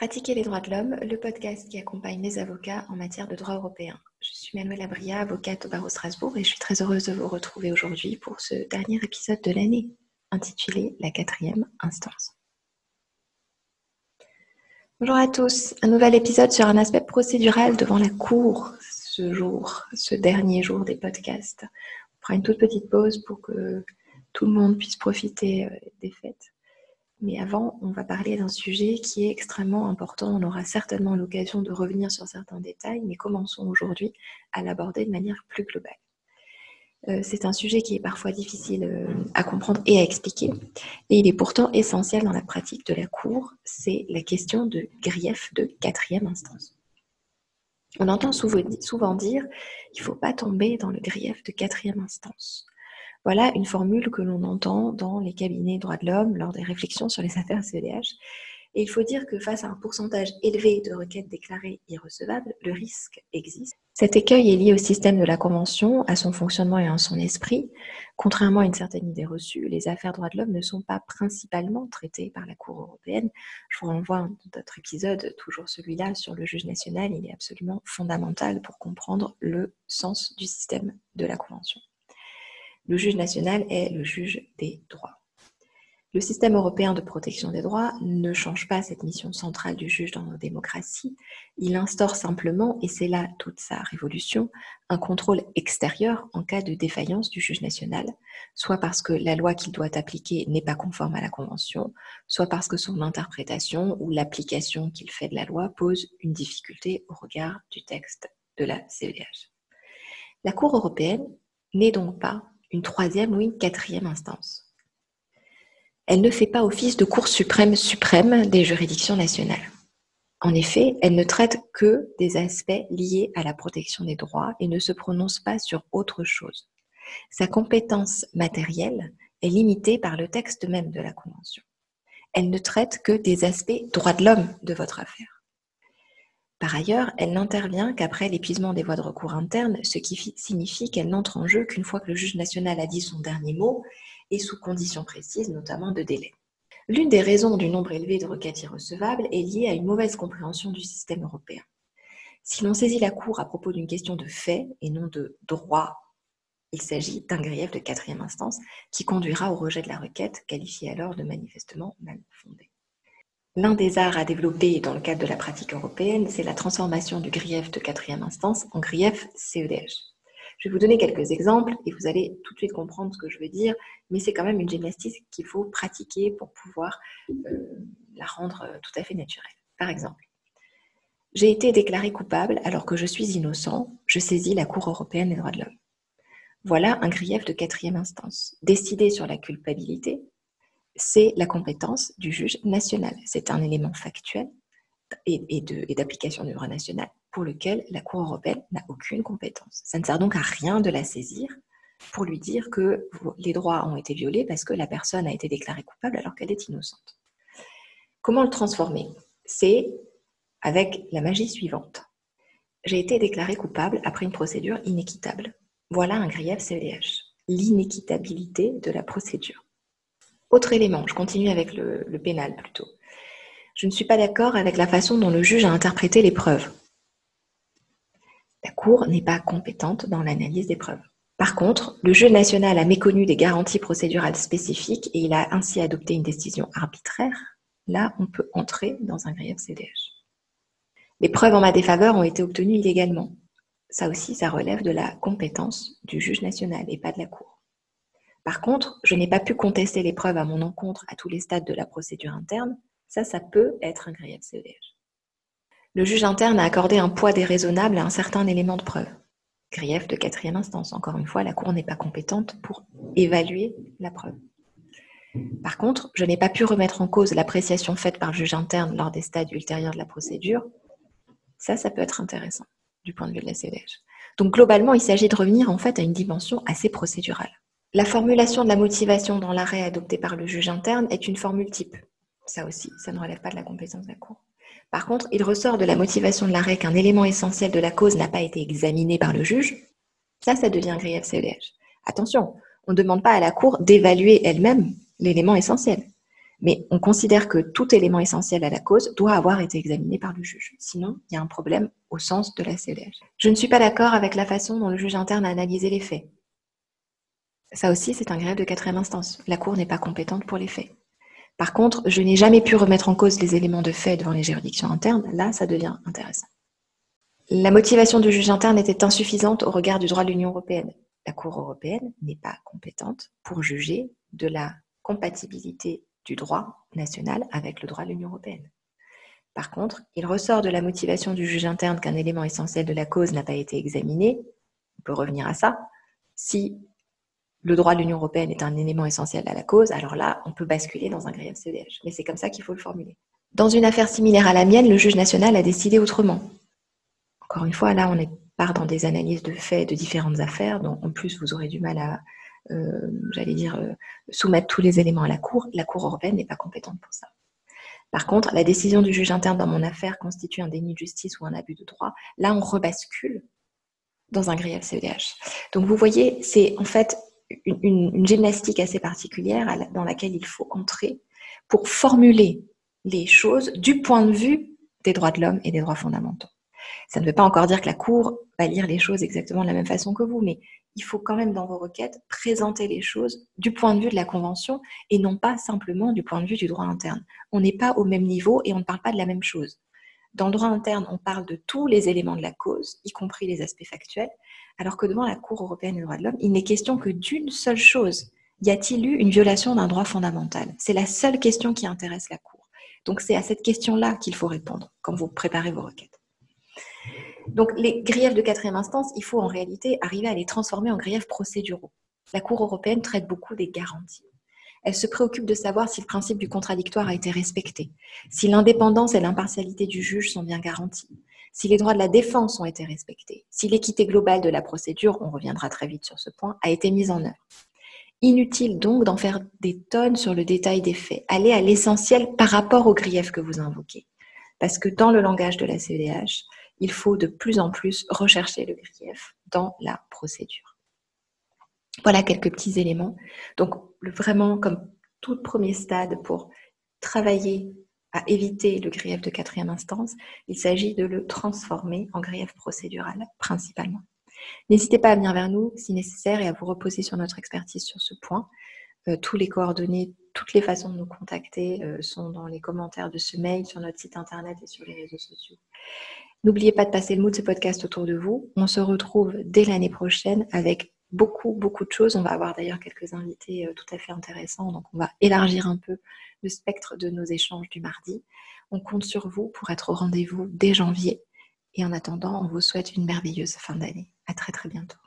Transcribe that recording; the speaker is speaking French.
Pratiquer les droits de l'homme, le podcast qui accompagne les avocats en matière de droit européen. Je suis Manuela Bria, avocate au barreau Strasbourg et je suis très heureuse de vous retrouver aujourd'hui pour ce dernier épisode de l'année, intitulé La quatrième instance. Bonjour à tous, un nouvel épisode sur un aspect procédural devant la Cour ce jour, ce dernier jour des podcasts. On fera une toute petite pause pour que tout le monde puisse profiter euh, des fêtes. Mais avant, on va parler d'un sujet qui est extrêmement important. On aura certainement l'occasion de revenir sur certains détails, mais commençons aujourd'hui à l'aborder de manière plus globale. Euh, c'est un sujet qui est parfois difficile euh, à comprendre et à expliquer, et il est pourtant essentiel dans la pratique de la Cour. C'est la question de grief de quatrième instance. On entend souvent dire qu'il ne faut pas tomber dans le grief de quatrième instance. Voilà une formule que l'on entend dans les cabinets droits de l'homme lors des réflexions sur les affaires CEDH. Et il faut dire que face à un pourcentage élevé de requêtes déclarées irrecevables, le risque existe. Cet écueil est lié au système de la Convention, à son fonctionnement et à son esprit. Contrairement à une certaine idée reçue, les affaires droits de l'homme ne sont pas principalement traitées par la Cour européenne. Je vous renvoie à notre épisode, toujours celui-là, sur le juge national. Il est absolument fondamental pour comprendre le sens du système de la Convention. Le juge national est le juge des droits. Le système européen de protection des droits ne change pas cette mission centrale du juge dans nos démocraties. Il instaure simplement, et c'est là toute sa révolution, un contrôle extérieur en cas de défaillance du juge national, soit parce que la loi qu'il doit appliquer n'est pas conforme à la Convention, soit parce que son interprétation ou l'application qu'il fait de la loi pose une difficulté au regard du texte de la CEDH. La Cour européenne n'est donc pas une troisième ou une quatrième instance. Elle ne fait pas office de Cour suprême suprême des juridictions nationales. En effet, elle ne traite que des aspects liés à la protection des droits et ne se prononce pas sur autre chose. Sa compétence matérielle est limitée par le texte même de la Convention. Elle ne traite que des aspects droits de l'homme de votre affaire. Par ailleurs, elle n'intervient qu'après l'épuisement des voies de recours internes, ce qui signifie qu'elle n'entre en jeu qu'une fois que le juge national a dit son dernier mot et sous conditions précises, notamment de délai. L'une des raisons du nombre élevé de requêtes irrecevables est liée à une mauvaise compréhension du système européen. Si l'on saisit la Cour à propos d'une question de fait et non de droit, il s'agit d'un grief de quatrième instance qui conduira au rejet de la requête, qualifiée alors de manifestement mal fondée. L'un des arts à développer dans le cadre de la pratique européenne, c'est la transformation du grief de quatrième instance en grief CEDH. Je vais vous donner quelques exemples et vous allez tout de suite comprendre ce que je veux dire, mais c'est quand même une gymnastique qu'il faut pratiquer pour pouvoir euh, la rendre euh, tout à fait naturelle. Par exemple, j'ai été déclaré coupable alors que je suis innocent, je saisis la Cour européenne des droits de l'homme. Voilà un grief de quatrième instance. Décider sur la culpabilité, c'est la compétence du juge national. C'est un élément factuel et, d'application du droit national pour lequel la Cour européenne n'a aucune compétence. Ça ne sert donc à rien de la saisir pour lui dire que les droits ont été violés parce que la personne a été déclarée coupable alors qu'elle est innocente. Comment le transformer? C'est avec la magie suivante. J'ai été déclaré coupable après une procédure inéquitable. Voilà un grief CEDH, l'inéquitabilité de la procédure. Autre élément, je continue avec le, pénal plutôt. Je ne suis pas d'accord avec la façon dont le juge a interprété les preuves. La Cour n'est pas compétente dans l'analyse des preuves. Par contre, le juge national a méconnu des garanties procédurales spécifiques et il a ainsi adopté une décision arbitraire. Là, on peut entrer dans un grief CDH. Les preuves en ma défaveur ont été obtenues illégalement. Ça aussi, ça relève de la compétence du juge national et pas de la Cour. Par contre, je n'ai pas pu contester les preuves à mon encontre à tous les stades de la procédure interne. Ça, ça peut être un grief CEDH. Le juge interne a accordé un poids déraisonnable à un certain élément de preuve. Grief de quatrième instance. Encore une fois, la Cour n'est pas compétente pour évaluer la preuve. Par contre, je n'ai pas pu remettre en cause l'appréciation faite par le juge interne lors des stades ultérieurs de la procédure. Ça, ça peut être intéressant du point de vue de la CEDH. Donc globalement, il s'agit de revenir en fait à une dimension assez procédurale. La formulation de la motivation dans l'arrêt adopté par le juge interne est une formule type. Ça aussi, ça ne relève pas de la compétence de la Cour. Par contre, il ressort de la motivation de l'arrêt qu'un élément essentiel de la cause n'a pas été examiné par le juge. Ça, ça devient grief CEDH. Attention, on ne demande pas à la Cour d'évaluer elle-même l'élément essentiel. Mais on considère que tout élément essentiel à la cause doit avoir été examiné par le juge. Sinon, il y a un problème au sens de la CEDH. Je ne suis pas d'accord avec la façon dont le juge interne a analysé les faits. Ça aussi, c'est un grève de quatrième instance. La Cour n'est pas compétente pour les faits. Par contre, je n'ai jamais pu remettre en cause les éléments de fait devant les juridictions internes. Là, ça devient intéressant. La motivation du juge interne était insuffisante au regard du droit de l'Union européenne. La Cour européenne n'est pas compétente pour juger de la compatibilité du droit national avec le droit de l'Union européenne. Par contre, il ressort de la motivation du juge interne qu'un élément essentiel de la cause n'a pas été examiné. On peut revenir à ça. Si le droit de l'Union européenne est un élément essentiel à la cause, alors là, on peut basculer dans un grief CDH. Mais c'est comme ça qu'il faut le formuler. Dans une affaire similaire à la mienne, le juge national a décidé autrement. Encore une fois, là, on part dans des analyses de faits de différentes affaires, dont en plus vous aurez du mal à, euh, j'allais dire, euh, soumettre tous les éléments à la Cour. La Cour européenne n'est pas compétente pour ça. Par contre, la décision du juge interne dans mon affaire constitue un déni de justice ou un abus de droit. Là, on rebascule dans un grief CEDH. Donc, vous voyez, c'est en fait une, gymnastique assez particulière dans laquelle il faut entrer pour formuler les choses du point de vue des droits de l'homme et des droits fondamentaux. Ça ne veut pas encore dire que la Cour va lire les choses exactement de la même façon que vous, mais il faut quand même dans vos requêtes présenter les choses du point de vue de la Convention et non pas simplement du point de vue du droit interne. On n'est pas au même niveau et on ne parle pas de la même chose. Dans le droit interne, on parle de tous les éléments de la cause, y compris les aspects factuels, alors que devant la Cour européenne des droits de l'homme, il n'est question que d'une seule chose. Y a-t-il eu une violation d'un droit fondamental? C'est la seule question qui intéresse la Cour. Donc c'est à cette question-là qu'il faut répondre quand vous préparez vos requêtes. Donc les griefs de quatrième instance, il faut en réalité arriver à les transformer en griefs procéduraux. La Cour européenne traite beaucoup des garanties. Elle se préoccupe de savoir si le principe du contradictoire a été respecté, si l'indépendance et l'impartialité du juge sont bien garanties, si les droits de la défense ont été respectés, si l'équité globale de la procédure, on reviendra très vite sur ce point, a été mise en œuvre. Inutile donc d'en faire des tonnes sur le détail des faits. Allez à l'essentiel par rapport aux griefs que vous invoquez. Parce que dans le langage de la CEDH, il faut de plus en plus rechercher le grief dans la procédure. Voilà quelques petits éléments. Donc, vraiment, comme tout premier stade pour travailler à éviter le grief de quatrième instance, il s'agit de le transformer en grief procédural principalement. N'hésitez pas à venir vers nous si nécessaire et à vous reposer sur notre expertise sur ce point. Euh, tous les coordonnées, toutes les façons de nous contacter euh, sont dans les commentaires de ce mail, sur notre site internet et sur les réseaux sociaux. N'oubliez pas de passer le mot de ce podcast autour de vous. On se retrouve dès l'année prochaine avec beaucoup, beaucoup de choses. On va avoir d'ailleurs quelques invités euh, tout à fait intéressants. Donc, on va élargir un peu le spectre de nos échanges du mardi. On compte sur vous pour être au rendez-vous dès janvier. Et en attendant, on vous souhaite une merveilleuse fin d'année. À très, très bientôt.